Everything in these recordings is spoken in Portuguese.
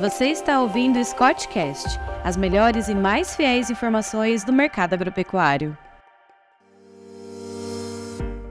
Você está ouvindo o Scottcast, as melhores e mais fiéis informações do mercado agropecuário.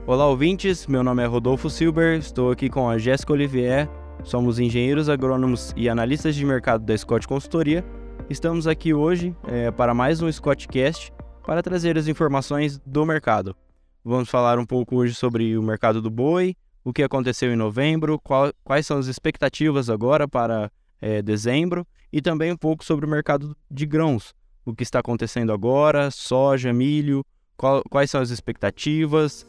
Olá, ouvintes. Meu nome é Rodolfo Silber. Estou aqui com a Jéssica Olivier. Somos engenheiros agrônomos e analistas de mercado da Scott Consultoria. Estamos aqui hoje é, para mais um Scottcast para trazer as informações do mercado. Vamos falar um pouco hoje sobre o mercado do boi, o que aconteceu em novembro, qual, quais são as expectativas agora para é, dezembro e também um pouco sobre o mercado de grãos, o que está acontecendo agora, soja, milho, qual, quais são as expectativas.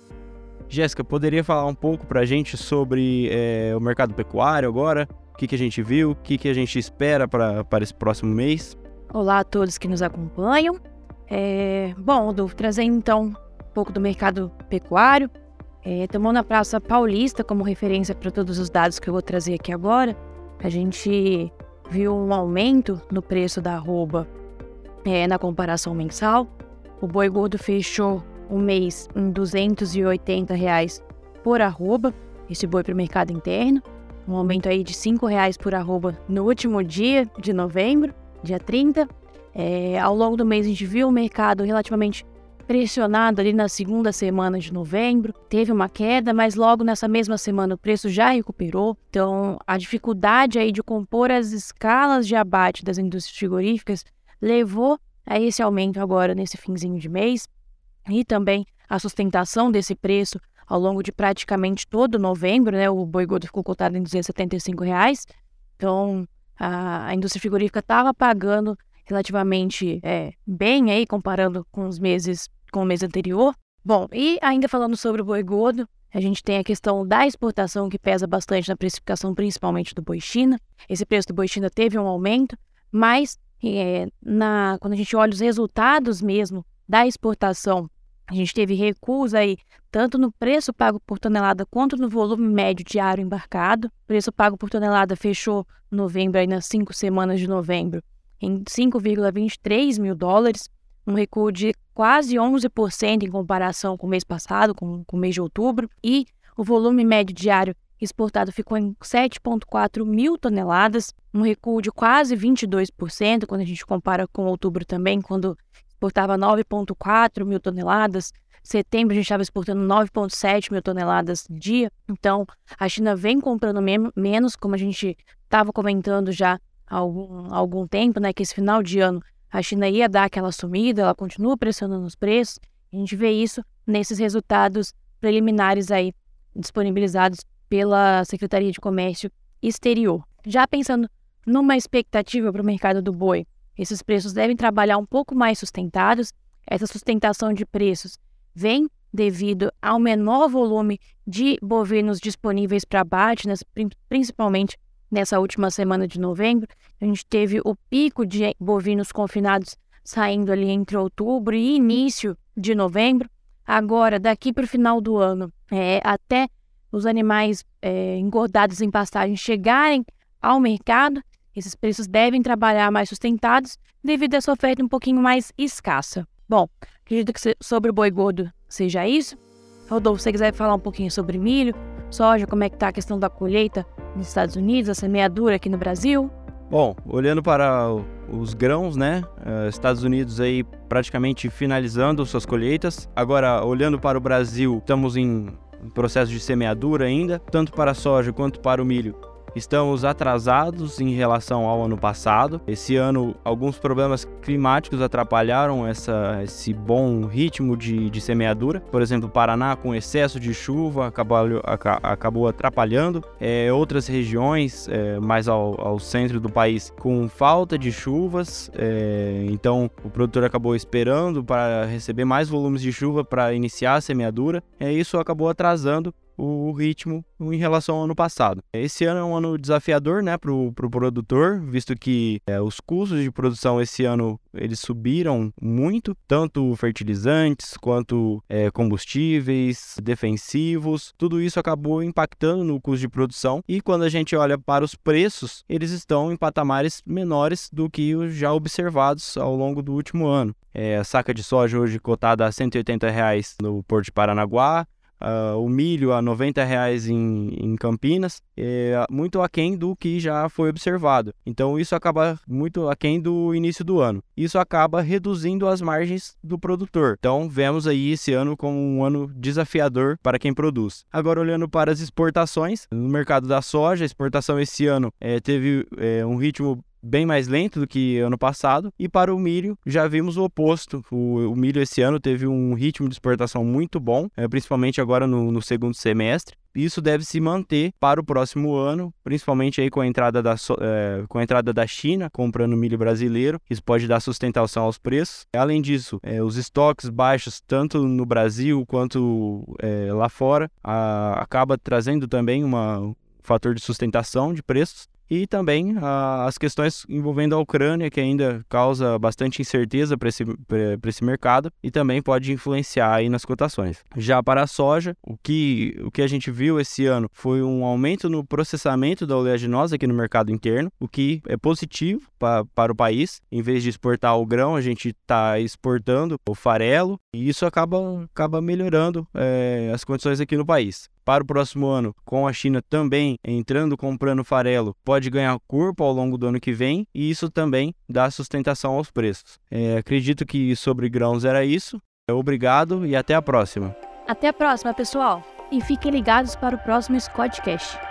Jéssica, poderia falar um pouco para a gente sobre é, o mercado pecuário agora? O que, que a gente viu, o que, que a gente espera para esse próximo mês? Olá a todos que nos acompanham. É, bom, Rodolfo, trazendo então um pouco do mercado pecuário. É, tomando a Praça Paulista como referência para todos os dados que eu vou trazer aqui agora, a gente viu um aumento no preço da arroba é, na comparação mensal. O boi gordo fechou o mês em 280 reais por arroba, esse boi para o mercado interno, um aumento aí de R$ reais por arroba no último dia de novembro, dia 30. É, ao longo do mês a gente viu o mercado relativamente pressionado ali na segunda semana de novembro, teve uma queda, mas logo nessa mesma semana o preço já recuperou. Então, a dificuldade aí de compor as escalas de abate das indústrias frigoríficas levou a esse aumento agora nesse finzinho de mês e também a sustentação desse preço ao longo de praticamente todo novembro, né? O boi gordo ficou cotado em 275 reais. Então, a, indústria frigorífica estava pagando relativamente é, bem aí, comparando com os meses com o mês anterior. Bom, e ainda falando sobre o boi gordo, a gente tem a questão da exportação que pesa bastante na precificação, principalmente do boi China. Esse preço do boi China teve um aumento, mas é, na, quando a gente olha os resultados mesmo da exportação, a gente teve recuos aí tanto no preço pago por tonelada quanto no volume médio diário embarcado. O preço pago por tonelada fechou novembro, aí nas cinco semanas de novembro, em 5,23 mil dólares, um recuo de quase 11% em comparação com o mês passado, com, com o mês de outubro, e o volume médio diário exportado ficou em 7,4 mil toneladas, um recuo de quase 22% quando a gente compara com outubro também, quando exportava 9,4 mil toneladas. Setembro a gente estava exportando 9,7 mil toneladas dia. Então a China vem comprando menos, como a gente estava comentando já há algum, algum tempo, né? Que esse final de ano a China ia dar aquela sumida, ela continua pressionando os preços. A gente vê isso nesses resultados preliminares aí disponibilizados pela Secretaria de Comércio Exterior. Já pensando numa expectativa para o mercado do boi, esses preços devem trabalhar um pouco mais sustentados. Essa sustentação de preços vem devido ao menor volume de bovinos disponíveis para abate, né, principalmente nessa última semana de novembro. A gente teve o pico de bovinos confinados saindo ali entre outubro e início de novembro. Agora, daqui para o final do ano, é, até os animais é, engordados em pastagem chegarem ao mercado, esses preços devem trabalhar mais sustentados devido a essa oferta um pouquinho mais escassa. Bom, acredito que sobre o boi gordo seja isso. Rodolfo, se você quiser falar um pouquinho sobre milho, soja, como é que está a questão da colheita nos Estados Unidos, a semeadura aqui no Brasil? Bom, olhando para os grãos, né? Uh, Estados Unidos aí praticamente finalizando suas colheitas. Agora, olhando para o Brasil, estamos em processo de semeadura ainda, tanto para a soja quanto para o milho. Estamos atrasados em relação ao ano passado. Esse ano, alguns problemas climáticos atrapalharam essa, esse bom ritmo de, de semeadura. Por exemplo, Paraná, com excesso de chuva, acabou, acabou atrapalhando. É, outras regiões, é, mais ao, ao, centro do país, com falta de chuvas. É, então, o produtor acabou esperando para receber mais volumes de chuva para iniciar a semeadura. É, isso acabou atrasando o ritmo em relação ao ano passado. Esse ano é um ano desafiador né, para o pro produtor, visto que é, os custos de produção esse ano eles subiram muito, tanto fertilizantes quanto é, combustíveis, defensivos, tudo isso acabou impactando no custo de produção e quando a gente olha para os preços, eles estão em patamares menores do que os já observados ao longo do último ano. É, a saca de soja hoje cotada a 180 reais no Porto de Paranaguá, uh, o milho a 90 reais em, em Campinas, é muito aquém do que já foi observado. Então isso acaba muito aquém do início do ano. Isso acaba reduzindo as margens do produtor. Então vemos aí esse ano como um ano desafiador para quem produz. Agora olhando para as exportações, no mercado da soja, a exportação esse ano é, teve é, um ritmo bem mais lento do que ano passado. E para o milho, já vimos o oposto. O, o milho esse ano teve um ritmo de exportação muito bom, é, principalmente agora no, no segundo semestre. Isso deve se manter para o próximo ano, principalmente aí com a entrada da, é, com a entrada da China comprando milho brasileiro. Isso pode dar sustentação aos preços. Além disso, é, os estoques baixos, tanto no Brasil quanto é, lá fora, a, acaba trazendo também uma, um fator de sustentação de preços e também ah, as questões envolvendo a Ucrânia, que ainda causa bastante incerteza para esse, esse mercado e também pode influenciar aí nas cotações. Já para a soja, o que, o que a gente viu esse ano foi um aumento no processamento da oleaginosa aqui no mercado interno, o que é positivo pra, para o país. Em vez de exportar o grão, a gente está exportando o farelo e isso acaba, acaba melhorando é, as condições aqui no país para o próximo ano, com a China também entrando comprando farelo, pode ganhar corpo ao longo do ano que vem e isso também dá sustentação aos preços. É, acredito que sobre grãos era isso. Obrigado e até a próxima. Até a próxima, pessoal. E fiquem ligados para o próximo Scottcast.